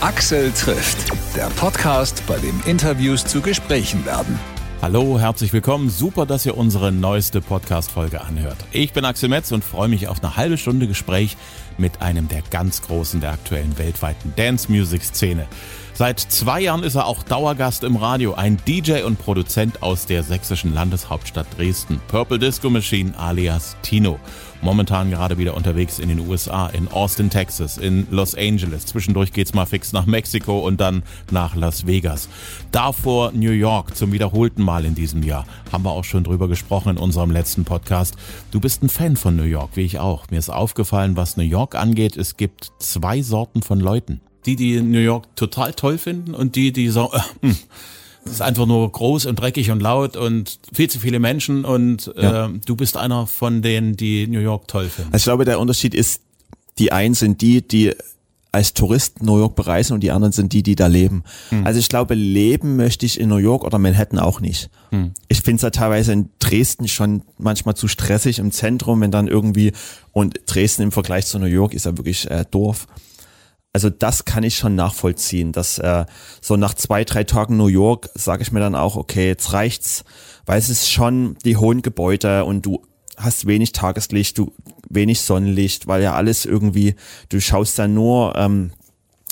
Axel trifft, der Podcast, bei dem Interviews zu Gesprächen werden. Hallo, herzlich willkommen. Super, dass ihr unsere neueste Podcast-Folge anhört. Ich bin Axel Metz und freue mich auf eine halbe Stunde Gespräch mit einem der ganz Großen der aktuellen weltweiten Dance-Music-Szene. Seit zwei Jahren ist er auch Dauergast im Radio, ein DJ und Produzent aus der sächsischen Landeshauptstadt Dresden. Purple Disco Machine alias Tino. Momentan gerade wieder unterwegs in den USA, in Austin, Texas, in Los Angeles. Zwischendurch geht's mal fix nach Mexiko und dann nach Las Vegas. Davor New York zum wiederholten Mal in diesem Jahr. Haben wir auch schon drüber gesprochen in unserem letzten Podcast. Du bist ein Fan von New York, wie ich auch. Mir ist aufgefallen, was New York angeht, es gibt zwei Sorten von Leuten die, die New York total toll finden und die, die sagen, äh, hm, es ist einfach nur groß und dreckig und laut und viel zu viele Menschen und ja. äh, du bist einer von denen, die New York toll finden. Also ich glaube, der Unterschied ist, die einen sind die, die als Tourist New York bereisen und die anderen sind die, die da leben. Hm. Also ich glaube, leben möchte ich in New York oder Manhattan auch nicht. Hm. Ich finde es ja teilweise in Dresden schon manchmal zu stressig im Zentrum, wenn dann irgendwie und Dresden im Vergleich zu New York ist ja wirklich äh, Dorf. Also das kann ich schon nachvollziehen, dass äh, so nach zwei, drei Tagen New York sage ich mir dann auch, okay, jetzt reicht's, weil es ist schon die hohen Gebäude und du hast wenig Tageslicht, du wenig Sonnenlicht, weil ja alles irgendwie, du schaust dann nur ähm,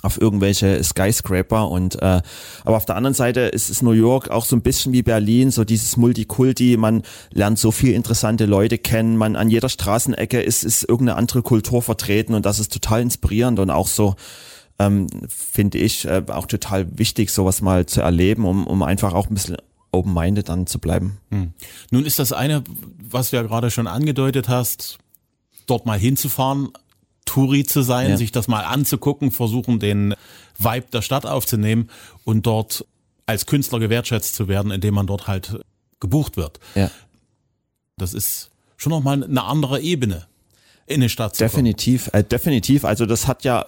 auf irgendwelche Skyscraper und äh, aber auf der anderen Seite ist es New York auch so ein bisschen wie Berlin, so dieses Multikulti, man lernt so viel interessante Leute kennen, man an jeder Straßenecke ist, ist irgendeine andere Kultur vertreten und das ist total inspirierend und auch so ähm, finde ich äh, auch total wichtig, sowas mal zu erleben, um, um einfach auch ein bisschen open-minded dann zu bleiben. Hm. Nun ist das eine, was du ja gerade schon angedeutet hast, dort mal hinzufahren, Touri zu sein, ja. sich das mal anzugucken, versuchen den Vibe der Stadt aufzunehmen und dort als Künstler gewertschätzt zu werden, indem man dort halt gebucht wird. Ja. Das ist schon nochmal eine andere Ebene in eine Stadt zu Definitiv, äh, definitiv. Also das hat ja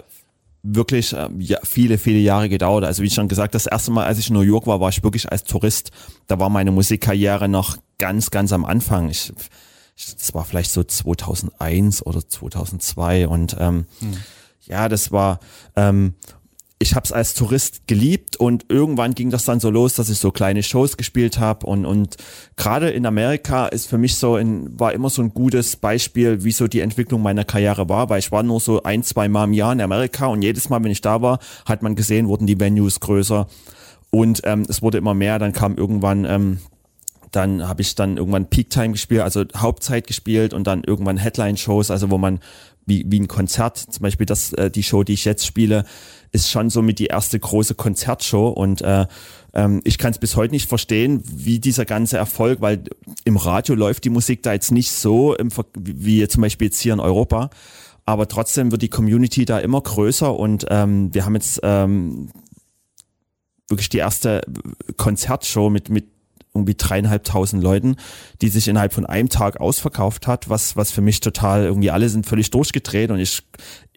wirklich äh, ja, viele, viele Jahre gedauert. Also wie schon gesagt, das erste Mal, als ich in New York war, war ich wirklich als Tourist. Da war meine Musikkarriere noch ganz, ganz am Anfang. Ich das war vielleicht so 2001 oder 2002 und ähm, hm. ja, das war, ähm, ich habe es als Tourist geliebt und irgendwann ging das dann so los, dass ich so kleine Shows gespielt habe und und gerade in Amerika ist für mich so ein, war immer so ein gutes Beispiel, wie so die Entwicklung meiner Karriere war, weil ich war nur so ein zwei Mal im Jahr in Amerika und jedes Mal, wenn ich da war, hat man gesehen, wurden die Venues größer und ähm, es wurde immer mehr. Dann kam irgendwann ähm, dann habe ich dann irgendwann Peak Time gespielt, also Hauptzeit gespielt und dann irgendwann Headline-Shows, also wo man wie, wie ein Konzert, zum Beispiel das, äh, die Show, die ich jetzt spiele, ist schon so mit die erste große Konzertshow und äh, ähm, ich kann es bis heute nicht verstehen, wie dieser ganze Erfolg, weil im Radio läuft die Musik da jetzt nicht so im, wie zum Beispiel jetzt hier in Europa, aber trotzdem wird die Community da immer größer und ähm, wir haben jetzt ähm, wirklich die erste Konzertshow mit, mit irgendwie dreieinhalbtausend Leuten, die sich innerhalb von einem Tag ausverkauft hat, was, was für mich total, irgendwie alle sind völlig durchgedreht und ich,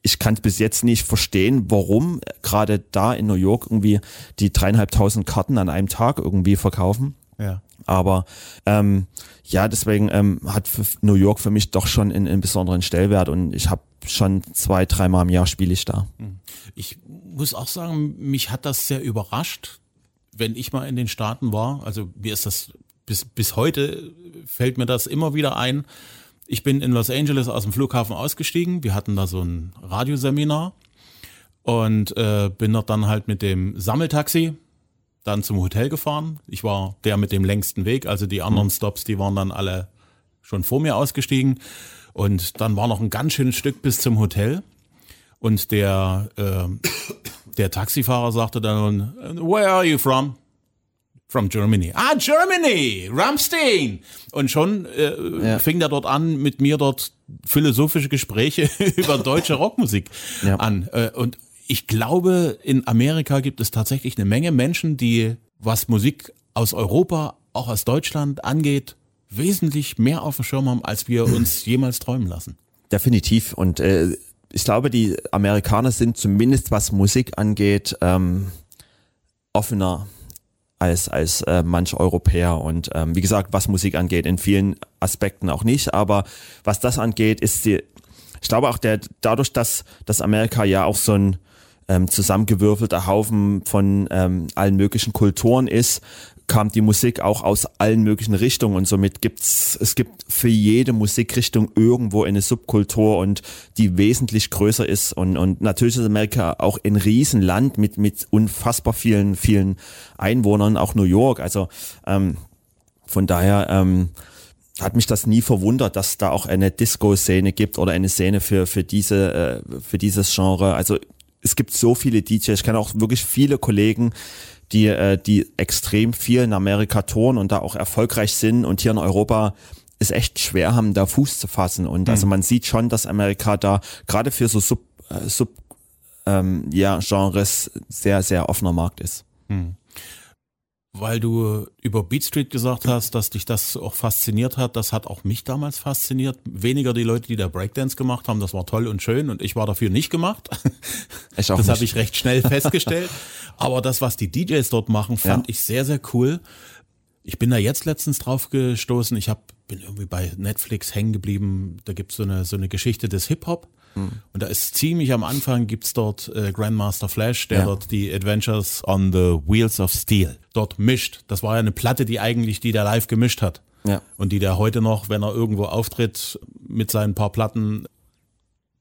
ich kann bis jetzt nicht verstehen, warum gerade da in New York irgendwie die dreieinhalbtausend Karten an einem Tag irgendwie verkaufen. Ja. Aber ähm, ja, deswegen ähm, hat New York für mich doch schon einen, einen besonderen Stellwert und ich habe schon zwei, dreimal im Jahr spiele ich da. Hm. Ich muss auch sagen, mich hat das sehr überrascht, wenn ich mal in den Staaten war, also mir ist das bis, bis heute fällt mir das immer wieder ein. Ich bin in Los Angeles aus dem Flughafen ausgestiegen. Wir hatten da so ein Radioseminar und äh, bin dort dann halt mit dem Sammeltaxi dann zum Hotel gefahren. Ich war der mit dem längsten Weg, also die anderen mhm. Stops, die waren dann alle schon vor mir ausgestiegen. Und dann war noch ein ganz schönes Stück bis zum Hotel. Und der äh, der Taxifahrer sagte dann, where are you from? From Germany. Ah, Germany! Ramstein! Und schon äh, ja. fing er dort an, mit mir dort philosophische Gespräche über deutsche Rockmusik ja. an. Äh, und ich glaube, in Amerika gibt es tatsächlich eine Menge Menschen, die, was Musik aus Europa, auch aus Deutschland angeht, wesentlich mehr auf dem Schirm haben, als wir uns jemals träumen lassen. Definitiv. Und äh, ich glaube, die Amerikaner sind zumindest was Musik angeht ähm, offener als als äh, manch Europäer. Und ähm, wie gesagt, was Musik angeht, in vielen Aspekten auch nicht, aber was das angeht, ist die, ich glaube auch der dadurch, dass dass Amerika ja auch so ein ähm, zusammengewürfelter Haufen von ähm, allen möglichen Kulturen ist, kam die Musik auch aus allen möglichen Richtungen und somit gibt's es gibt für jede Musikrichtung irgendwo eine Subkultur und die wesentlich größer ist und und natürlich ist Amerika auch ein Riesenland mit mit unfassbar vielen vielen Einwohnern, auch New York, also ähm, von daher ähm, hat mich das nie verwundert, dass da auch eine Disco-Szene gibt oder eine Szene für für diese äh, für dieses Genre. Also es gibt so viele DJs, ich kenne auch wirklich viele Kollegen, die, äh, die extrem viel in Amerika tun und da auch erfolgreich sind und hier in Europa es echt schwer haben, da Fuß zu fassen. Und also man sieht schon, dass Amerika da gerade für so Sub, äh, Sub ähm, ja, Genres sehr, sehr offener Markt ist. Hm. Weil du über Beat Street gesagt hast, dass dich das auch fasziniert hat, das hat auch mich damals fasziniert. Weniger die Leute, die da Breakdance gemacht haben, das war toll und schön und ich war dafür nicht gemacht. Ich auch das habe ich recht schnell festgestellt. Aber das, was die DJs dort machen, fand Ja. ich sehr, sehr cool. Ich bin da jetzt letztens drauf gestoßen. Ich hab, bin irgendwie bei Netflix hängen geblieben. Da gibt's so eine, so eine Geschichte des Hip-Hop. Hm. Und da ist ziemlich am Anfang gibt's dort äh, Grandmaster Flash, der Ja. dort die Adventures on the Wheels of Steel dort mischt. Das war ja eine Platte, die eigentlich, die der live gemischt hat. Ja. Und die der heute noch, wenn er irgendwo auftritt, mit seinen paar Platten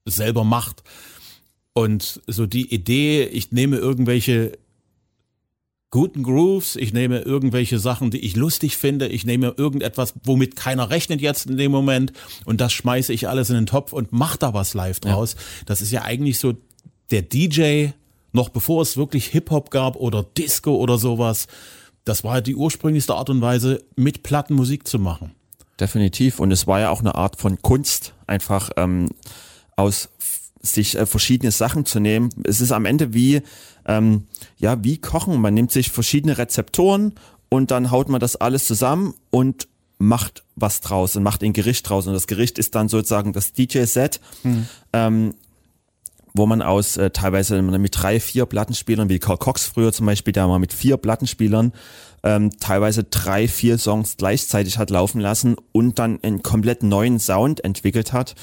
selber macht. Und so die Idee, ich nehme irgendwelche guten Grooves, ich nehme irgendwelche Sachen, die ich lustig finde, ich nehme irgendetwas, womit keiner rechnet jetzt in dem Moment und das schmeiße ich alles in den Topf und mach da was live draus. Das ist ja eigentlich so der DJ, noch bevor es wirklich Hip-Hop gab oder Disco oder sowas. Das war die ursprünglichste Art und Weise, mit Platten Musik zu machen. Definitiv. Und es war ja auch eine Art von Kunst, einfach ähm, aus sich äh, verschiedene Sachen zu nehmen. Es ist am Ende wie, ähm, ja, wie Kochen. Man nimmt sich verschiedene Rezeptoren und dann haut man das alles zusammen und macht was draus und macht ein Gericht draus. Und das Gericht ist dann sozusagen das DJ-Set. Ähm, wo man aus äh, teilweise mit drei, vier Plattenspielern, wie Carl Cox früher zum Beispiel, der mal mit vier Plattenspielern ähm, teilweise drei, vier Songs gleichzeitig hat laufen lassen und dann einen komplett neuen Sound entwickelt hat.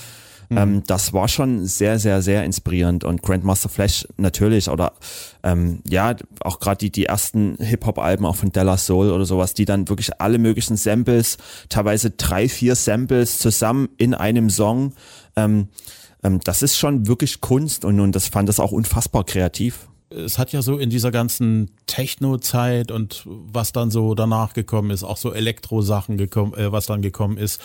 Ähm, das war schon sehr, sehr, sehr inspirierend und Grandmaster Flash natürlich oder ähm, ja, auch gerade die, die ersten Hip-Hop-Alben auch von Della Soul oder sowas, die dann wirklich alle möglichen Samples, teilweise drei, vier Samples zusammen in einem Song ähm, ähm, das ist schon wirklich Kunst und, und das fand das auch unfassbar kreativ. es hat ja so in dieser ganzen Techno-Zeit und was dann so danach gekommen ist, auch so Elektro-Sachen gekommen, äh, was dann gekommen ist,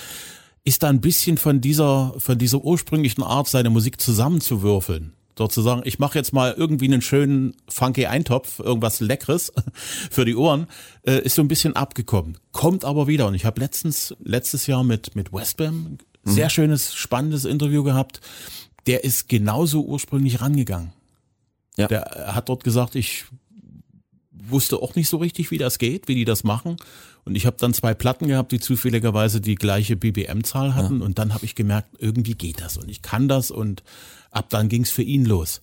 ist da ein bisschen von dieser, von dieser ursprünglichen Art, seine Musik zusammenzuwürfeln. Dort zu sagen, ich mache jetzt mal irgendwie einen schönen funky Eintopf, irgendwas Leckeres für die Ohren, äh, ist so ein bisschen abgekommen. Kommt aber wieder. Und ich habe letztens, letztes Jahr mit, mit Westbam sehr schönes, spannendes Interview gehabt. Der ist genauso ursprünglich rangegangen. Ja. Der hat dort gesagt, ich wusste auch nicht so richtig, wie das geht, wie die das machen. Und ich habe dann zwei Platten gehabt, die zufälligerweise die gleiche BBM-Zahl hatten. Und dann habe ich gemerkt, irgendwie geht das und ich kann das. Und ab dann ging's für ihn los.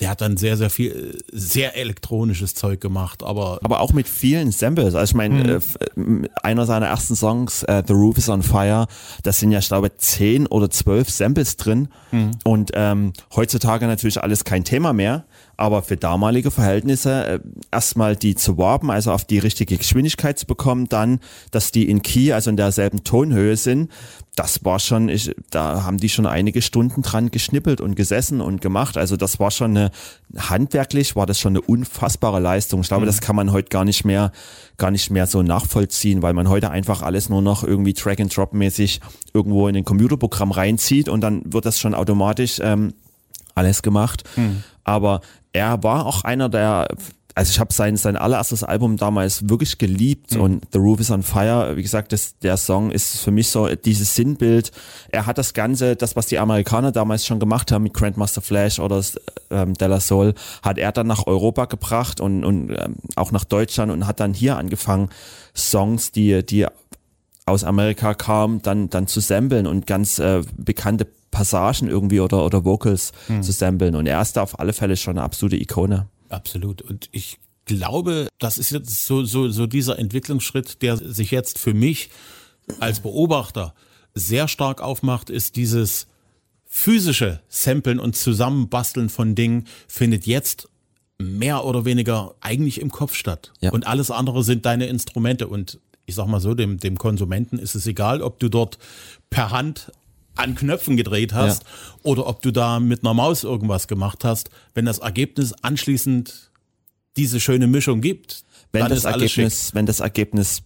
Der hat dann sehr, sehr viel, äh, sehr elektronisches Zeug gemacht, aber Aber auch mit vielen Samples. Also ich meine, äh, f- äh, einer seiner ersten Songs, äh, The Roof is on Fire, das sind ja, ich glaube, zehn oder zwölf Samples drin. Und ähm, heutzutage natürlich alles kein Thema mehr. Aber für damalige Verhältnisse äh, erstmal die zu warpen, also auf die richtige Geschwindigkeit zu bekommen, dann, dass die in Key, also in derselben Tonhöhe sind, das war schon, ich, da haben die schon einige Stunden dran geschnippelt und gesessen und gemacht. Also das war schon eine, handwerklich war das schon eine unfassbare Leistung. Ich glaube, das kann man heute gar nicht mehr, gar nicht mehr so nachvollziehen, weil man heute einfach alles nur noch irgendwie Drag and Drop mäßig irgendwo in ein Computerprogramm reinzieht und dann wird das schon automatisch ähm, alles gemacht. Aber er war auch einer der, also ich habe sein, sein allererstes Album damals wirklich geliebt und The Roof is on Fire, wie gesagt, das, der Song ist für mich so dieses Sinnbild. Er hat das Ganze, das was die Amerikaner damals schon gemacht haben mit Grandmaster Flash oder ähm, Della Soul, hat er dann nach Europa gebracht und, und ähm, auch nach Deutschland und hat dann hier angefangen, Songs, die, die aus Amerika kamen, dann, dann zu samplen und ganz äh, bekannte Passagen irgendwie oder, oder Vocals zu samplen. Und er ist da auf alle Fälle schon eine absolute Ikone. Absolut. Und ich glaube, das ist jetzt so, so, so dieser Entwicklungsschritt, der sich jetzt für mich als Beobachter sehr stark aufmacht, ist dieses physische Samplen und Zusammenbasteln von Dingen findet jetzt mehr oder weniger eigentlich im Kopf statt. Ja. Und alles andere sind deine Instrumente. Und ich sag mal so, dem, dem Konsumenten ist es egal, ob du dort per Hand an Knöpfen gedreht hast Ja. oder ob du da mit einer Maus irgendwas gemacht hast. Wenn das Ergebnis anschließend diese schöne Mischung gibt, wenn das. Ergebnis, wenn das Ergebnis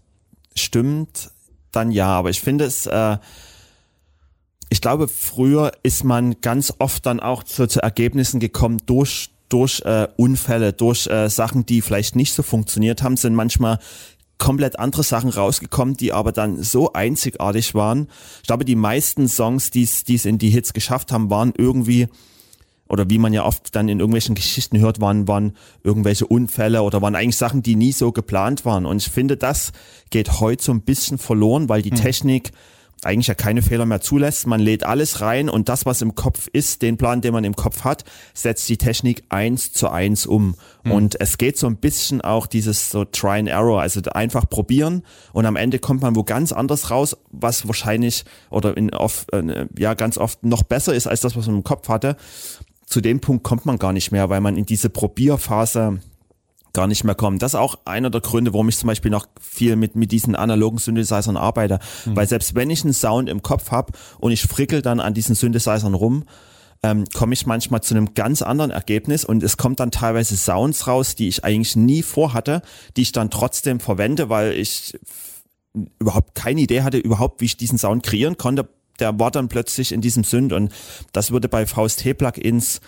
stimmt, dann ja. Aber ich finde es, äh, ich glaube, früher ist man ganz oft dann auch zu, zu Ergebnissen gekommen durch durch äh, Unfälle, durch äh, Sachen, die vielleicht nicht so funktioniert haben, sind manchmal komplett andere Sachen rausgekommen, die aber dann so einzigartig waren. Ich glaube, die meisten Songs, die es in die Hits geschafft haben, waren irgendwie oder wie man ja oft dann in irgendwelchen Geschichten hört, waren, waren irgendwelche Unfälle oder waren eigentlich Sachen, die nie so geplant waren. Und ich finde, das geht heute so ein bisschen verloren, weil die Technik eigentlich ja keine Fehler mehr zulässt. Man lädt alles rein und das, was im Kopf ist, den Plan, den man im Kopf hat, setzt die Technik eins zu eins um. Und es geht so ein bisschen auch dieses so Try and Error, also einfach probieren und am Ende kommt man wo ganz anders raus, was wahrscheinlich oder in oft, äh, ja ganz oft noch besser ist als das, was man im Kopf hatte zu dem Punkt kommt man gar nicht mehr, weil man in diese Probierphase gar nicht mehr kommt. Das ist auch einer der Gründe, warum ich zum Beispiel noch viel mit, mit diesen analogen Synthesizern arbeite. Weil selbst wenn ich einen Sound im Kopf habe und ich frickel dann an diesen Synthesizern rum, ähm, komme ich manchmal zu einem ganz anderen Ergebnis und es kommt dann teilweise Sounds raus, die ich eigentlich nie vorhatte, die ich dann trotzdem verwende, weil ich überhaupt keine Idee hatte, überhaupt, wie ich diesen Sound kreieren konnte. Der war dann plötzlich in diesem Synth und das würde bei VST-Plugins,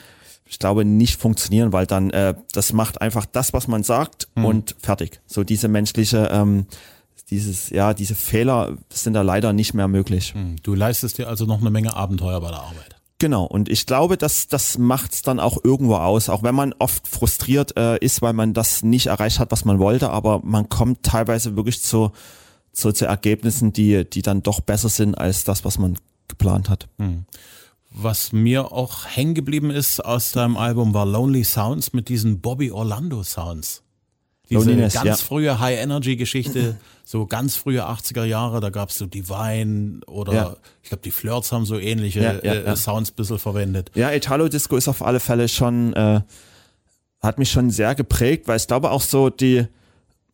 ich glaube, nicht funktionieren, weil dann äh, das macht einfach das, was man sagt und fertig. So diese menschliche, ähm, dieses, ja, diese Fehler sind da leider nicht mehr möglich. Du leistest dir also noch eine Menge Abenteuer bei der Arbeit. Genau, und ich glaube, dass das macht's dann auch irgendwo aus, auch wenn man oft frustriert äh, ist, weil man das nicht erreicht hat, was man wollte, aber man kommt teilweise wirklich zu, zu, zu Ergebnissen, die, die dann doch besser sind als das, was man geplant hat. Was mir auch hängen geblieben ist aus deinem Album war Lonely Sounds mit diesen Bobby Orlando Sounds. Diese Loneliness, ganz ja. frühe High-Energy-Geschichte, so ganz frühe 80er Jahre, da gab's so Divine oder Ja. ich glaube die Flirts haben so ähnliche Ja, äh. Sounds ein bisschen verwendet. Ja, Italo Disco ist auf alle Fälle schon, äh, hat mich schon sehr geprägt, weil ich glaube auch so die,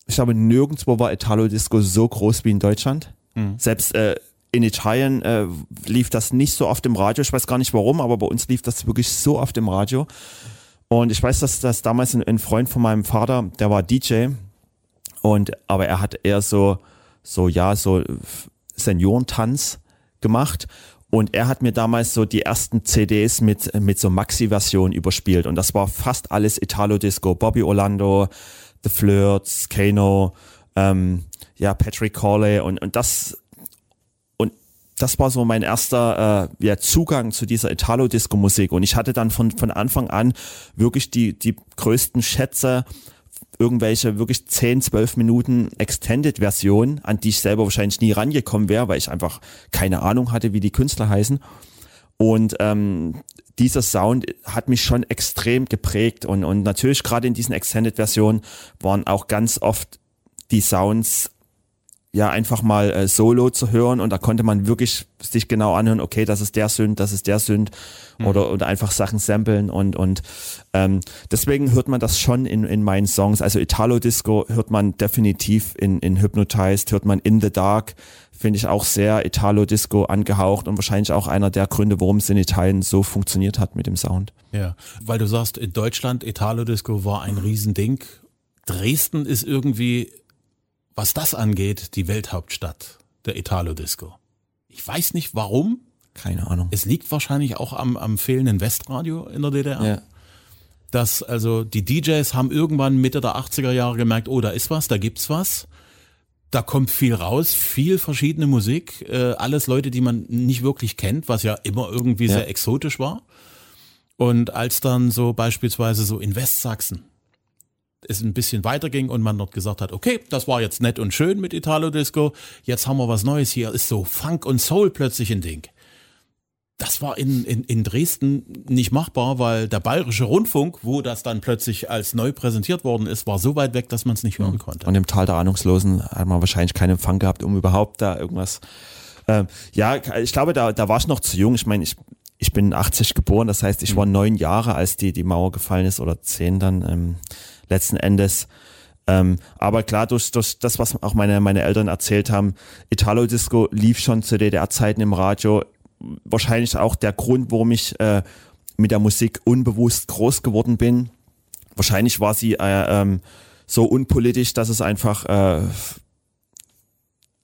ich glaube nirgendwo war Italo Disco so groß wie in Deutschland. Selbst äh, in Italien äh, lief das nicht so oft im Radio. Ich weiß gar nicht warum, aber bei uns lief das wirklich so oft im Radio. Und ich weiß, dass das damals ein, ein Freund von meinem Vater, der war DJ und aber er hat eher so so ja so Seniorentanz gemacht. Und er hat mir damals so die ersten CDs mit mit so Maxi-Version überspielt. Und das war fast alles Italo Disco, Bobby Orlando, The Flirts, Kano, ähm, ja Patrick Corley. Und und das das war so mein erster äh, ja, Zugang zu dieser Italo-Disco-Musik. Und ich hatte dann von, von Anfang an wirklich die, die größten Schätze, irgendwelche wirklich 10, 12 Minuten Extended-Versionen, an die ich selber wahrscheinlich nie rangekommen wäre, weil ich einfach keine Ahnung hatte, wie die Künstler heißen. Und ähm, dieser Sound hat mich schon extrem geprägt. Und, und natürlich gerade in diesen Extended-Versionen waren auch ganz oft die Sounds ja einfach mal äh, solo zu hören und da konnte man wirklich sich genau anhören, okay, das ist der Sünd, das ist der Sünd oder oder einfach Sachen samplen und und ähm, deswegen hört man das schon in in meinen Songs. Also Italo Disco hört man definitiv in in Hypnotized, hört man In the Dark, finde ich auch sehr Italo Disco angehaucht und wahrscheinlich auch einer der Gründe, warum es in Italien so funktioniert hat mit dem Sound. Ja, weil du sagst, in Deutschland Italo Disco war ein Riesending. Dresden ist irgendwie, was das angeht, die Welthauptstadt der Italo Disco. Ich weiß nicht warum. Keine Ahnung. Es liegt wahrscheinlich auch am, am fehlenden Westradio in der DDR. Ja. Dass also die DJs haben irgendwann Mitte der 80er Jahre gemerkt, oh, da ist was, da gibt's was. Da kommt viel raus, viel verschiedene Musik, äh, alles Leute, die man nicht wirklich kennt, was ja immer irgendwie Ja. sehr exotisch war. Und als dann so beispielsweise so in Westsachsen es ein bisschen weiterging und man dort gesagt hat, okay, das war jetzt nett und schön mit Italo Disco, jetzt haben wir was Neues hier, ist so Funk und Soul plötzlich ein Ding. Das war in, in, in Dresden nicht machbar, weil der Bayerische Rundfunk, wo das dann plötzlich als neu präsentiert worden ist, war so weit weg, dass man es nicht hören konnte. Und im Tal der Ahnungslosen hat man wahrscheinlich keinen Empfang gehabt, um überhaupt da irgendwas. Ähm, ja, ich glaube, da, da war ich noch zu jung. Ich meine, ich, ich bin 80 geboren, das heißt, ich war neun Jahre, als die, die Mauer gefallen ist oder zehn dann ähm, letzten Endes. Ähm, aber klar, durch, durch das, was auch meine, meine Eltern erzählt haben, Italo Disco lief schon zu DDR-Zeiten im Radio. Wahrscheinlich auch der Grund, warum ich äh, mit der Musik unbewusst groß geworden bin. Wahrscheinlich war sie äh, ähm, so unpolitisch, dass es einfach äh,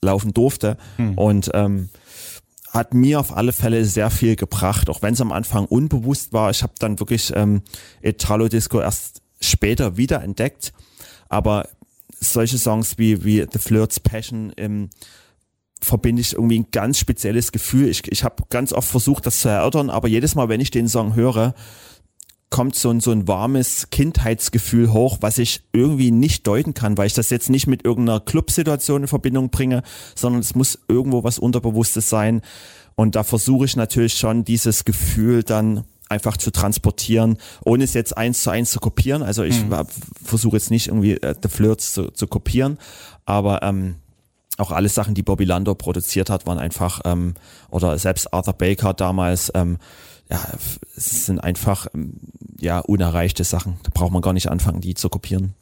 laufen durfte. Hm. Und ähm, hat mir auf alle Fälle sehr viel gebracht, auch wenn es am Anfang unbewusst war. Ich habe dann wirklich ähm, Italo Disco erst später wiederentdeckt. Aber solche Songs wie, wie The Flirt's Passion ähm, verbinde ich irgendwie ein ganz spezielles Gefühl. Ich, ich habe ganz oft versucht, das zu erörtern, aber jedes Mal, wenn ich den Song höre, kommt so ein, so ein warmes Kindheitsgefühl hoch, was ich irgendwie nicht deuten kann, weil ich das jetzt nicht mit irgendeiner Clubsituation in Verbindung bringe, sondern es muss irgendwo was Unterbewusstes sein. Und da versuche ich natürlich schon dieses Gefühl dann einfach zu transportieren, ohne es jetzt eins zu eins zu kopieren. Also ich mhm. versuche jetzt nicht irgendwie äh, The Flirts zu, zu kopieren, aber ähm, auch alle Sachen, die Bobby Landor produziert hat, waren einfach, ähm, oder selbst Arthur Baker damals, ähm, ja, es sind einfach ähm, ja unerreichte Sachen. Da braucht man gar nicht anfangen, die zu kopieren.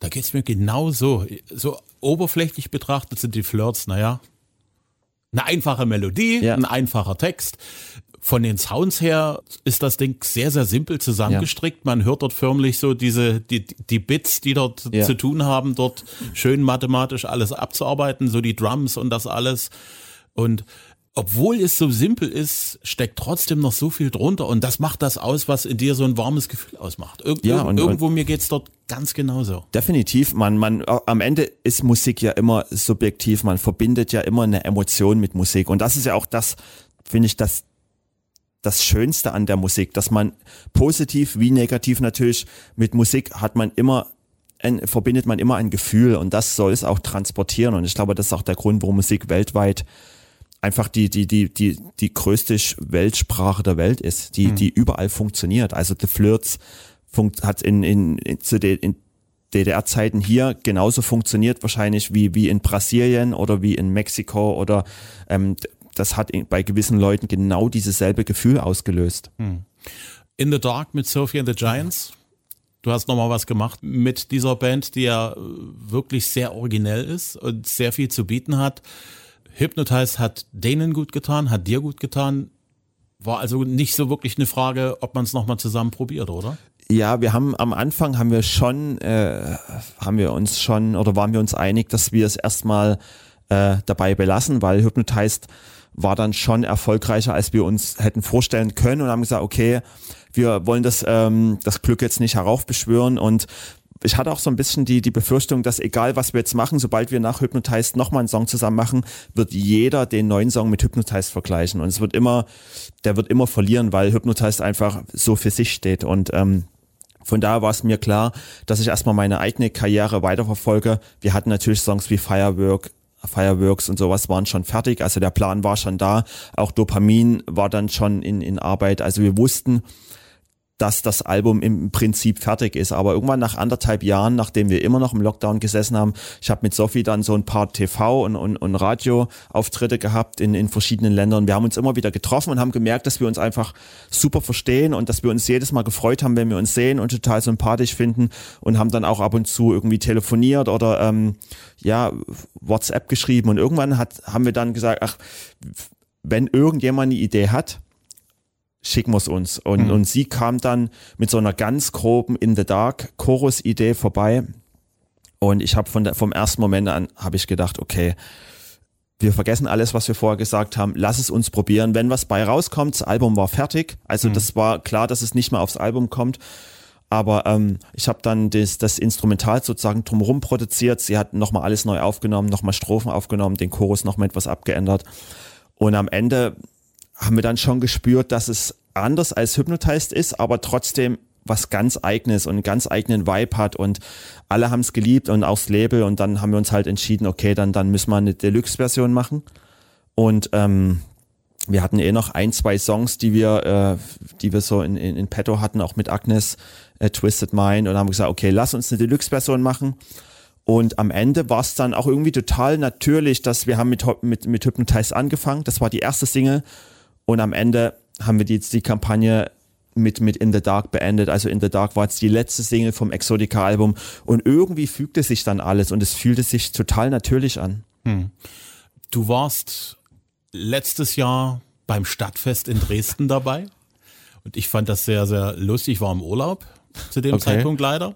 Da geht's mir genauso. So oberflächlich betrachtet sind die Flirts, naja, eine einfache Melodie, ja. ein einfacher Text. Von den Sounds her ist das Ding sehr, sehr simpel zusammengestrickt. Ja. Man hört dort förmlich so diese, die, die Bits, die dort ja. zu tun haben, dort schön mathematisch alles abzuarbeiten, so die Drums und das alles. Und obwohl es so simpel ist, steckt trotzdem noch so viel drunter und das macht das aus, was in dir so ein warmes Gefühl ausmacht. Ir ja, und, irgendwo und mir geht's dort ganz genauso. Definitiv, man, man, am Ende ist Musik ja immer subjektiv, man verbindet ja immer eine Emotion mit Musik und das ist ja auch das, finde ich, das, das Schönste an der Musik, dass man positiv wie negativ natürlich mit Musik hat man immer ein, verbindet man immer ein Gefühl und das soll es auch transportieren und ich glaube, das ist auch der Grund, warum Musik weltweit einfach die, die, die, die, die größte Weltsprache der Welt ist, die, mhm. die überall funktioniert. Also The Flirts funkt, hat in, in, in, zu de, in DDR-Zeiten hier genauso funktioniert wahrscheinlich wie, wie in Brasilien oder wie in Mexiko oder ähm, das hat bei gewissen Leuten genau dieses selbe Gefühl ausgelöst. Mhm. In the Dark mit Sophie and the Giants. Du hast nochmal was gemacht mit dieser Band, die ja wirklich sehr originell ist und sehr viel zu bieten hat. Hypnotize hat denen gut getan, hat dir gut getan. War also nicht so wirklich eine Frage, ob man es nochmal zusammen probiert, oder? Ja, wir haben am Anfang haben wir schon, äh, haben wir uns schon oder waren wir uns einig, dass wir es erstmal äh, dabei belassen, weil Hypnotize war dann schon erfolgreicher, als wir uns hätten vorstellen können und haben gesagt, okay, wir wollen das, ähm, das Glück jetzt nicht heraufbeschwören und ich hatte auch so ein bisschen die, die Befürchtung, dass egal was wir jetzt machen, sobald wir nach Hypnotized nochmal einen Song zusammen machen, wird jeder den neuen Song mit Hypnotized vergleichen. Und es wird immer, der wird immer verlieren, weil Hypnotized einfach so für sich steht. Und ähm, von daher war es mir klar, dass ich erstmal meine eigene Karriere weiterverfolge. Wir hatten natürlich Songs wie Firework, Fireworks und sowas waren schon fertig. Also der Plan war schon da. Auch Dopamin war dann schon in, in Arbeit. Also wir wussten, dass das Album im Prinzip fertig ist. Aber irgendwann nach anderthalb Jahren, nachdem wir immer noch im Lockdown gesessen haben, ich habe mit Sophie dann so ein paar TV- und, und, und Radioauftritte gehabt in, in verschiedenen Ländern. Wir haben uns immer wieder getroffen und haben gemerkt, dass wir uns einfach super verstehen und dass wir uns jedes Mal gefreut haben, wenn wir uns sehen und total sympathisch finden und haben dann auch ab und zu irgendwie telefoniert oder ähm, ja WhatsApp geschrieben. Und irgendwann hat, haben wir dann gesagt, ach, wenn irgendjemand eine Idee hat, schicken wir es uns. Und, mhm. und sie kam dann mit so einer ganz groben In the Dark Chorus-Idee vorbei. Und ich habe von der, vom ersten Moment an habe ich gedacht, okay, wir vergessen alles, was wir vorher gesagt haben. Lass es uns probieren. Wenn was bei rauskommt, das Album war fertig. Also mhm. das war klar, dass es nicht mehr aufs Album kommt. Aber ähm, ich habe dann das, das Instrumental sozusagen drumherum produziert. Sie hat nochmal alles neu aufgenommen, nochmal Strophen aufgenommen, den Chorus nochmal etwas abgeändert. Und am Ende haben wir dann schon gespürt, dass es anders als Hypnotized ist, aber trotzdem was ganz eigenes und einen ganz eigenen Vibe hat und alle haben es geliebt und auch das Label und dann haben wir uns halt entschieden, okay, dann, dann müssen wir eine Deluxe-Version machen. Und ähm, wir hatten eh noch ein, zwei Songs, die wir, äh, die wir so in, in, in petto hatten, auch mit Agnes, äh, Twisted Mind und haben gesagt, okay, lass uns eine Deluxe-Version machen. Und am Ende war es dann auch irgendwie total natürlich, dass wir haben mit, mit, mit Hypnotize angefangen, das war die erste Single und am Ende haben wir jetzt die Kampagne mit, mit In the Dark beendet. Also In the Dark war jetzt die letzte Single vom Exotica-Album und irgendwie fügte sich dann alles und es fühlte sich total natürlich an. Hm. Du warst letztes Jahr beim Stadtfest in Dresden dabei und ich fand das sehr, sehr lustig. Ich war im Urlaub zu dem okay. Zeitpunkt leider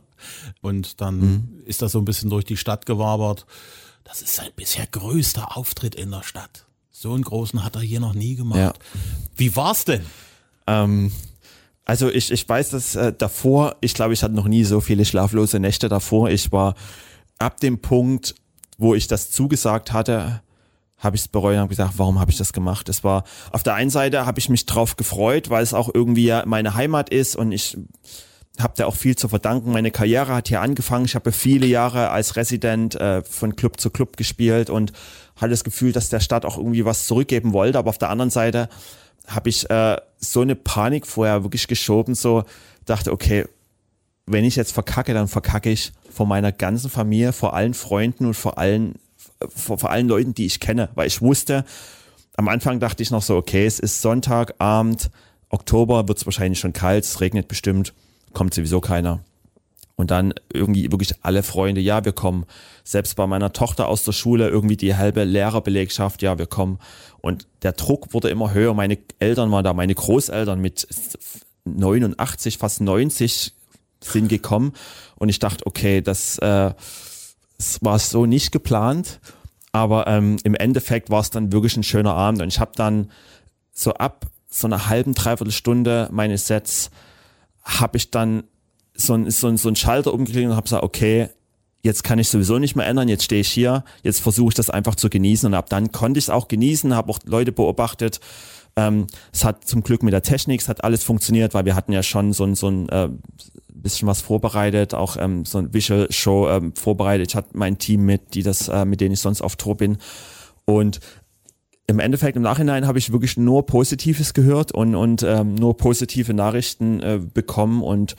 und dann mhm. ist das so ein bisschen durch die Stadt gewabert. Das ist sein bisher größter Auftritt in der Stadt. So einen großen hat er hier noch nie gemacht. Ja. Wie war's denn? Ähm, also ich, ich weiß, dass äh, davor, ich glaube, ich hatte noch nie so viele schlaflose Nächte davor. Ich war ab dem Punkt, wo ich das zugesagt hatte, habe ich es bereut und habe gesagt, warum habe ich das gemacht? Es war auf der einen Seite habe ich mich drauf gefreut, weil es auch irgendwie meine Heimat ist und ich habe da auch viel zu verdanken. Meine Karriere hat hier angefangen. Ich habe viele Jahre als Resident äh, von Club zu Club gespielt und hatte das Gefühl, dass der Stadt auch irgendwie was zurückgeben wollte. Aber auf der anderen Seite habe ich äh, so eine Panik vorher wirklich geschoben, so dachte, okay, wenn ich jetzt verkacke, dann verkacke ich vor meiner ganzen Familie, vor allen Freunden und vor allen, vor, vor allen Leuten, die ich kenne, weil ich wusste, am Anfang dachte ich noch so, okay, es ist Sonntagabend, Oktober, wird es wahrscheinlich schon kalt, es regnet bestimmt, kommt sowieso keiner. Und dann irgendwie wirklich alle Freunde, ja, wir kommen. Selbst bei meiner Tochter aus der Schule irgendwie die halbe Lehrerbelegschaft, ja, wir kommen. Und der Druck wurde immer höher. Meine Eltern waren da, meine Großeltern mit 89, fast 90 sind gekommen. Und ich dachte, okay, das, äh, das war so nicht geplant. Aber ähm, im Endeffekt war es dann wirklich ein schöner Abend. Und ich habe dann so ab so einer halben, dreiviertel Stunde meine Sets habe ich dann so ein, so ein, so ein Schalter umgeklickt und habe gesagt, okay, jetzt kann ich sowieso nicht mehr ändern, jetzt stehe ich hier, jetzt versuche ich das einfach zu genießen und ab dann konnte ich es auch genießen, habe auch Leute beobachtet. Ähm, es hat zum Glück mit der Technik, es hat alles funktioniert, weil wir hatten ja schon so ein, so ein äh, bisschen was vorbereitet, auch ähm, so ein Visual Show ähm, vorbereitet. Ich hatte mein Team mit, die das, äh, mit denen ich sonst auf Tour bin. Und im Endeffekt im Nachhinein habe ich wirklich nur Positives gehört und, und ähm, nur positive Nachrichten äh, bekommen und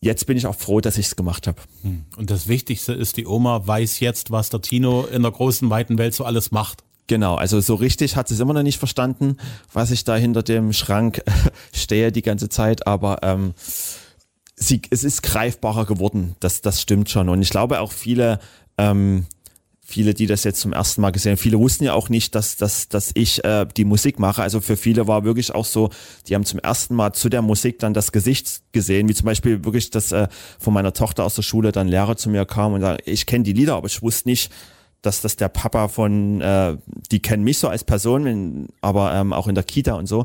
jetzt bin ich auch froh, dass ich es gemacht habe. Hm. Und das Wichtigste ist, die Oma weiß jetzt, was der Tino in der großen, weiten Welt so alles macht. Genau, also so richtig hat sie es immer noch nicht verstanden, was ich da hinter dem Schrank stehe die ganze Zeit, aber ähm, sie, es ist greifbarer geworden, das, das stimmt schon. Und ich glaube auch viele ähm, viele, die das jetzt zum ersten Mal gesehen haben, viele wussten ja auch nicht, dass, dass, dass ich äh, die Musik mache. Also für viele war wirklich auch so, die haben zum ersten Mal zu der Musik dann das Gesicht gesehen, wie zum Beispiel wirklich, dass äh, von meiner Tochter aus der Schule dann Lehrer zu mir kam und sagen, ich kenne die Lieder, aber ich wusste nicht, dass das der Papa von, äh, die kennen mich so als Person, aber ähm, auch in der Kita und so.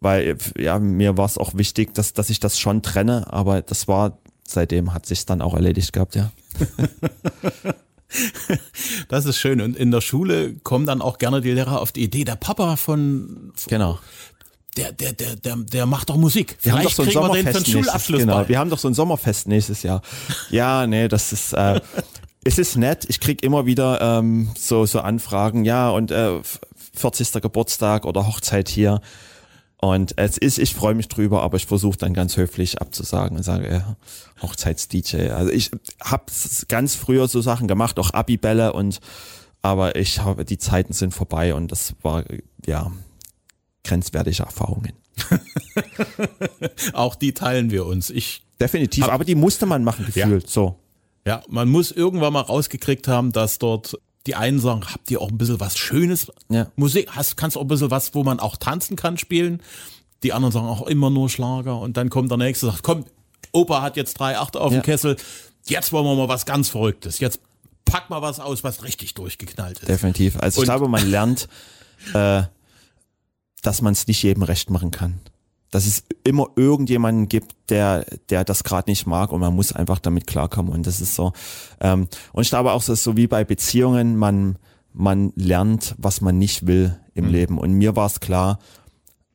Weil ja, mir war es auch wichtig, dass, dass ich das schon trenne, aber das war, seitdem hat sich dann auch erledigt gehabt, ja. Das ist schön. Und in der Schule kommen dann auch gerne die Lehrer auf die Idee, der Papa von, von genau. Der, der, der, der, der macht doch Musik. Wir Vielleicht haben doch so ein Sommerfest wir Schulabschluss genau. Bei. Wir haben doch so ein Sommerfest nächstes Jahr. Ja, nee, das ist, äh, es ist nett. Ich krieg immer wieder ähm, so, so Anfragen, ja, und äh, 40. Geburtstag oder Hochzeit hier. Und es ist, ich freue mich drüber, aber ich versuche dann ganz höflich abzusagen und sage, ja, Hochzeits-DJ. Also ich habe ganz früher so Sachen gemacht, auch Abibälle und aber ich habe, die Zeiten sind vorbei und das war ja grenzwertige Erfahrungen. auch die teilen wir uns. Ich definitiv, hab, aber die musste man machen gefühlt. Ja. So. Ja, man muss irgendwann mal rausgekriegt haben, dass dort die einen sagen, habt ihr auch ein bisschen was Schönes? Ja. Musik, hast, kannst auch ein bisschen was, wo man auch tanzen kann, spielen. Die anderen sagen auch immer nur Schlager. Und dann kommt der nächste und sagt, komm, Opa hat jetzt drei Achte auf ja. dem Kessel. Jetzt wollen wir mal was ganz Verrücktes. Jetzt pack mal was aus, was richtig durchgeknallt ist. Definitiv. Also ich glaube, man lernt, äh, dass man es nicht jedem recht machen kann dass es immer irgendjemanden gibt, der, der das gerade nicht mag und man muss einfach damit klarkommen. Und das ist so. Ähm, und ich glaube auch, so so wie bei Beziehungen, man, man lernt, was man nicht will im mhm. Leben. Und mir war es klar,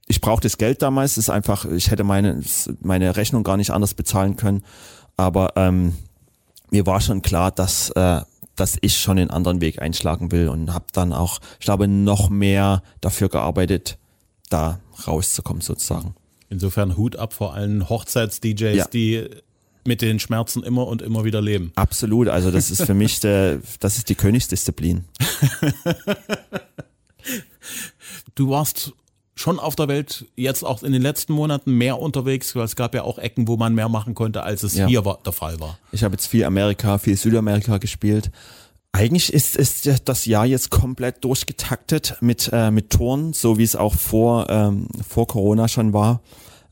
ich brauche das Geld damals, ist einfach, ich hätte meine, meine Rechnung gar nicht anders bezahlen können. Aber ähm, mir war schon klar, dass, äh, dass ich schon einen anderen Weg einschlagen will und habe dann auch, ich glaube, noch mehr dafür gearbeitet, da rauszukommen sozusagen. Insofern Hut ab vor allen Hochzeits-DJs, ja. die mit den Schmerzen immer und immer wieder leben. Absolut, also das ist für mich der, das ist die Königsdisziplin. du warst schon auf der Welt jetzt auch in den letzten Monaten mehr unterwegs, weil es gab ja auch Ecken, wo man mehr machen konnte, als es Ja. hier war, der Fall war. Ich habe jetzt viel Amerika, viel Südamerika gespielt. Eigentlich ist, ist das Jahr jetzt komplett durchgetaktet mit, äh, mit Touren, so wie es auch vor, ähm, vor Corona schon war.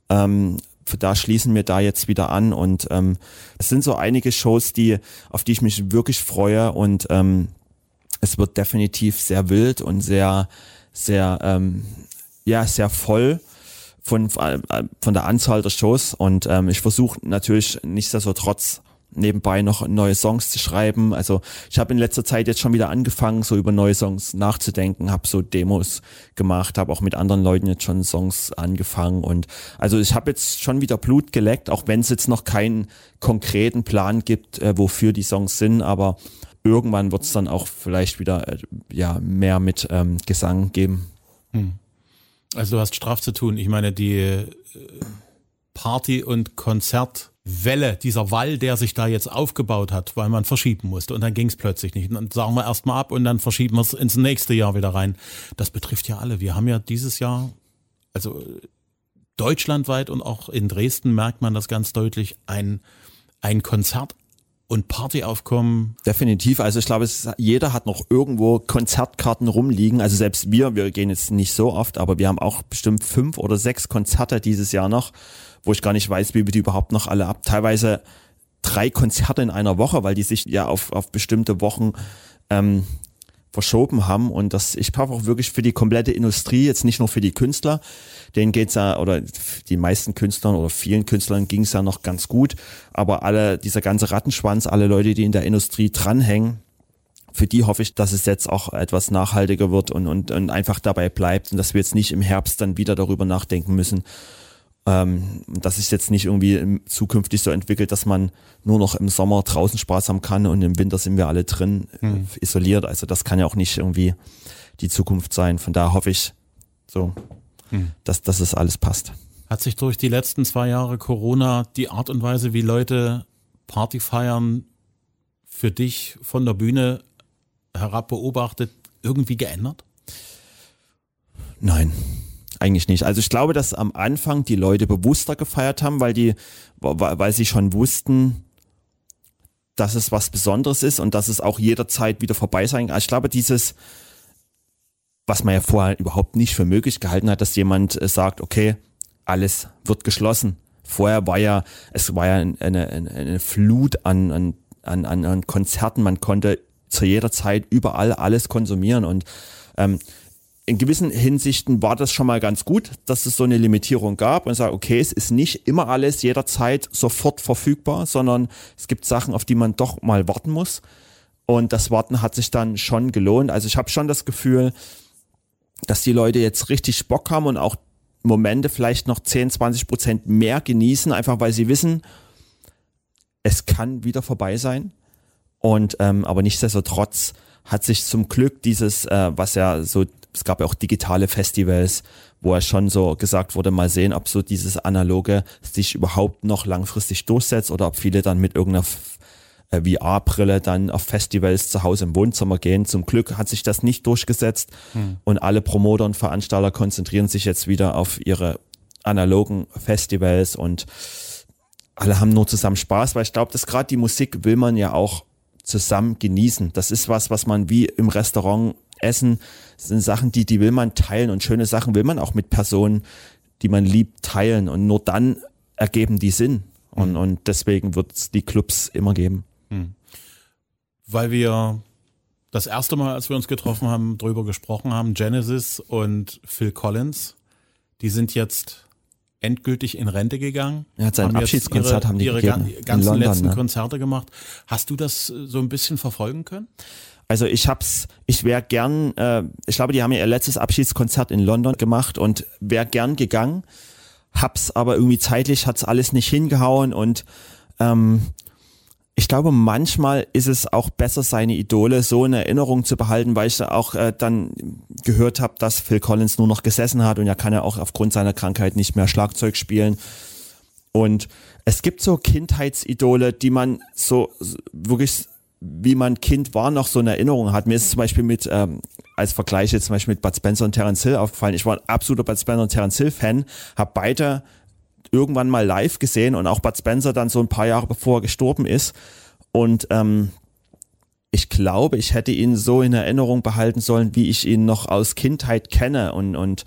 Ähm, da schließen wir da jetzt wieder an und ähm, es sind so einige Shows, die, auf die ich mich wirklich freue und ähm, es wird definitiv sehr wild und sehr, sehr, ähm, ja, sehr voll von, von der Anzahl der Shows und ähm, ich versuche natürlich nichtsdestotrotz nebenbei noch neue Songs zu schreiben. Also ich habe in letzter Zeit jetzt schon wieder angefangen, so über neue Songs nachzudenken, habe so Demos gemacht, habe auch mit anderen Leuten jetzt schon Songs angefangen und also ich habe jetzt schon wieder Blut geleckt, auch wenn es jetzt noch keinen konkreten Plan gibt, äh, wofür die Songs sind, aber irgendwann wird es dann auch vielleicht wieder äh, ja mehr mit ähm, Gesang geben. Also du hast straff zu tun. Ich meine, die äh, Party- und Konzertwelle, dieser Wall, der sich da jetzt aufgebaut hat, weil man verschieben musste und dann ging es plötzlich nicht. Und dann sagen wir erstmal ab und dann verschieben wir es ins nächste Jahr wieder rein. Das betrifft ja alle. Wir haben ja dieses Jahr, also deutschlandweit und auch in Dresden merkt man das ganz deutlich, ein, ein Konzert- und Partyaufkommen. Definitiv. Also ich glaube, es, jeder hat noch irgendwo Konzertkarten rumliegen. Also selbst wir, wir gehen jetzt nicht so oft, aber wir haben auch bestimmt fünf oder sechs Konzerte dieses Jahr noch, wo ich gar nicht weiß, wie wir die überhaupt noch alle ab. Teilweise drei Konzerte in einer Woche, weil die sich ja auf, auf bestimmte Wochen ähm, verschoben haben. Und das, ich hoffe auch wirklich für die komplette Industrie, jetzt nicht nur für die Künstler, denen geht's ja, oder die meisten Künstlern oder vielen Künstlern ging's ja noch ganz gut, aber alle, dieser ganze Rattenschwanz, alle Leute, die in der Industrie dranhängen, für die hoffe ich, dass es jetzt auch etwas nachhaltiger wird und, und, und einfach dabei bleibt und dass wir jetzt nicht im Herbst dann wieder darüber nachdenken müssen, ähm, dass sich jetzt nicht irgendwie zukünftig so entwickelt, dass man nur noch im Sommer draußen Spaß haben kann und im Winter sind wir alle drin äh, isoliert. Also das kann ja auch nicht irgendwie die Zukunft sein. Von daher hoffe ich so, dass, dass es alles passt. Hat sich durch die letzten zwei Jahre Corona die Art und Weise, wie Leute Party feiern, für dich von der Bühne herab beobachtet, irgendwie geändert? Nein, eigentlich nicht. Also ich glaube, dass am Anfang die Leute bewusster gefeiert haben, weil die, weil sie schon wussten, dass es was Besonderes ist und dass es auch jederzeit wieder vorbei sein kann. Also ich glaube, dieses, was man ja vorher überhaupt nicht für möglich gehalten hat, dass jemand äh, sagt, okay, alles wird geschlossen. Vorher war ja, es war ja eine, eine, eine Flut an, an, an, an an Konzerten. Man konnte zu jeder Zeit überall alles konsumieren und ähm, in gewissen Hinsichten war das schon mal ganz gut, dass es so eine Limitierung gab und sagt, okay, es ist nicht immer alles jederzeit sofort verfügbar, sondern es gibt Sachen, auf die man doch mal warten muss. Und das Warten hat sich dann schon gelohnt. Also ich habe schon das Gefühl, dass die Leute jetzt richtig Bock haben und auch Momente vielleicht noch 10, 20 Prozent mehr genießen, einfach weil sie wissen, es kann wieder vorbei sein. Und ähm, aber nichtsdestotrotz hat sich zum Glück dieses, äh, was ja so, es gab ja auch digitale Festivals, wo ja schon so gesagt wurde, mal sehen, ob so dieses analoge sich überhaupt noch langfristig durchsetzt oder ob viele dann mit irgendeiner äh, VR-Brille dann auf Festivals zu Hause im Wohnzimmer gehen. Zum Glück hat sich das nicht durchgesetzt und alle Promoter und Veranstalter konzentrieren sich jetzt wieder auf ihre analogen Festivals und alle haben nur zusammen Spaß, weil ich glaube, dass gerade die Musik will man ja auch zusammen genießen. Das ist was, was man wie im Restaurant essen, sind Sachen, die, die will man teilen und schöne Sachen will man auch mit Personen, die man liebt, teilen und nur dann ergeben die Sinn. Und, und deswegen wird es die Clubs immer geben. Weil wir das erste Mal, als wir uns getroffen haben, drüber gesprochen haben, Genesis und Phil Collins, die sind jetzt endgültig in Rente gegangen. Er hat sein Abschiedskonzert ihre, haben die ihre gegeben ganzen London, letzten ne? Konzerte gemacht. Hast du das so ein bisschen verfolgen können? Also ich hab's, ich wäre gern, äh, ich glaube, die haben ihr letztes Abschiedskonzert in London gemacht und wäre gern gegangen, hab's aber irgendwie zeitlich hat's alles nicht hingehauen und ähm, ich glaube, manchmal ist es auch besser, seine Idole so in Erinnerung zu behalten, weil ich auch äh, dann gehört habe, dass Phil Collins nur noch gesessen hat und er kann ja auch aufgrund seiner Krankheit nicht mehr Schlagzeug spielen. Und es gibt so Kindheitsidole, die man so wirklich wie man Kind war, noch so eine Erinnerung hat. Mir ist zum Beispiel mit, ähm, als Vergleich jetzt zum Beispiel mit Bud Spencer und Terence Hill aufgefallen. Ich war ein absoluter Bud Spencer und Terence Hill Fan, habe beide irgendwann mal live gesehen und auch Bud Spencer dann so ein paar Jahre bevor er gestorben ist. Und ähm, ich glaube, ich hätte ihn so in Erinnerung behalten sollen, wie ich ihn noch aus Kindheit kenne. Und, und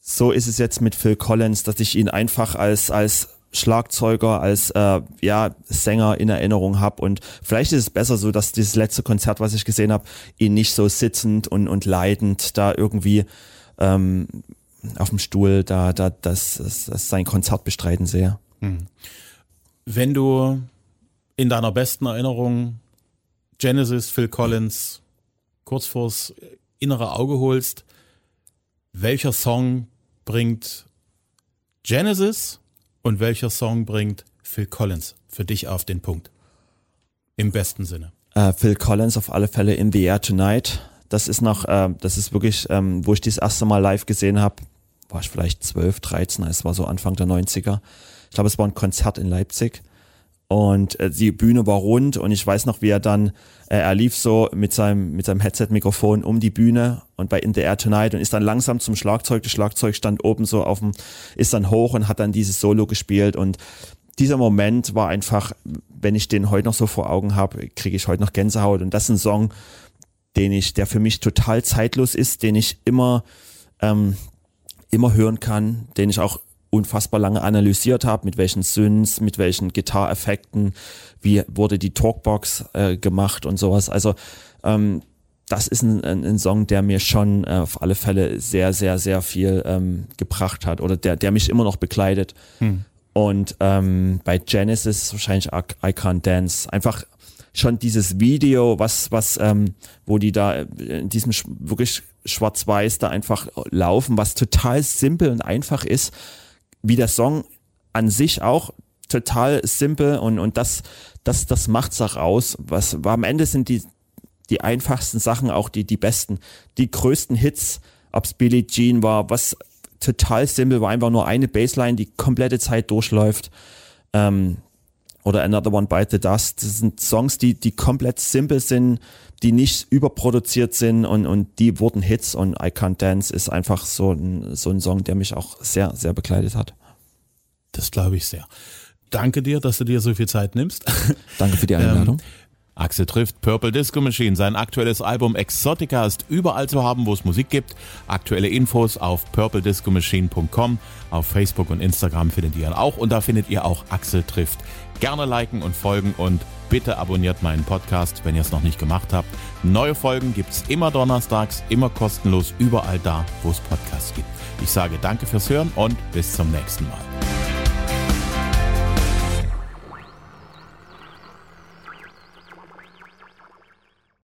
so ist es jetzt mit Phil Collins, dass ich ihn einfach als, als Schlagzeuger, als äh, ja, Sänger in Erinnerung habe. Und vielleicht ist es besser so, dass dieses letzte Konzert, was ich gesehen habe, ihn nicht so sitzend und, und leidend da irgendwie ähm, auf dem Stuhl da, da das, das, das sein Konzert bestreiten sehe. Hm. Wenn du in deiner besten Erinnerung Genesis, Phil Collins kurz vors innere Auge holst, welcher Song bringt Genesis und welcher Song bringt Phil Collins für dich auf den Punkt? Im besten Sinne. Uh, Phil Collins auf alle Fälle in The Air Tonight. Das ist noch, uh, das ist wirklich, um, ähm, wo ich das erste Mal live gesehen habe, war ich vielleicht 12, 13, es war so Anfang der 90er. Ich glaube, es war ein Konzert in Leipzig und äh, die Bühne war rund und ich weiß noch, wie er dann, äh, er lief so mit seinem, mit seinem Headset-Mikrofon um die Bühne und bei In the Air Tonight und ist dann langsam zum Schlagzeug. Das Schlagzeug stand oben so auf dem, ist dann hoch und hat dann dieses Solo gespielt und dieser Moment war einfach, wenn ich den heute noch so vor Augen habe, kriege ich heute noch Gänsehaut und das ist ein Song, den ich, der für mich total zeitlos ist, den ich immer, ähm, immer hören kann, den ich auch unfassbar lange analysiert habe, mit welchen Synths, mit welchen Gitarreffekten, wie wurde die Talkbox äh, gemacht und sowas. Also ähm, das ist ein, ein, ein, Song, der mir schon äh, auf alle Fälle sehr, sehr, sehr viel ähm, gebracht hat oder der, der mich immer noch begleitet. Hm. Und ähm, bei Genesis wahrscheinlich I Can't Dance. Einfach schon dieses Video, was, was, ähm, wo die da in diesem wirklich schwarz-weiß da einfach laufen, was total simpel und einfach ist wie der Song an sich auch total simpel und, und das, das, das macht's auch aus. Was, am Ende sind die, die einfachsten Sachen auch die, die besten. Die größten Hits, ob's Billie Jean war, was total simpel war, einfach nur eine Bassline, die komplette Zeit durchläuft. Ähm, oder Another One Bite the Dust. Das sind Songs, die, die komplett simpel sind, die nicht überproduziert sind und, und die wurden Hits und I Can't Dance ist einfach so ein, so ein Song, der mich auch sehr, sehr begleitet hat. Das glaube ich sehr. Danke dir, dass du dir so viel Zeit nimmst. Danke für die Einladung. Ähm, Axel trifft Purple Disco Machine. Sein aktuelles Album Exotica ist überall zu haben, wo es Musik gibt. Aktuelle Infos auf purplediscomachine.com. Auf Facebook und Instagram findet ihr ihn auch und da findet ihr auch Axel trifft. Gerne liken und folgen und bitte abonniert meinen Podcast, wenn ihr es noch nicht gemacht habt. Neue Folgen gibt es immer donnerstags, immer kostenlos, überall da, wo es Podcasts gibt. Ich sage danke fürs Hören und bis zum nächsten Mal.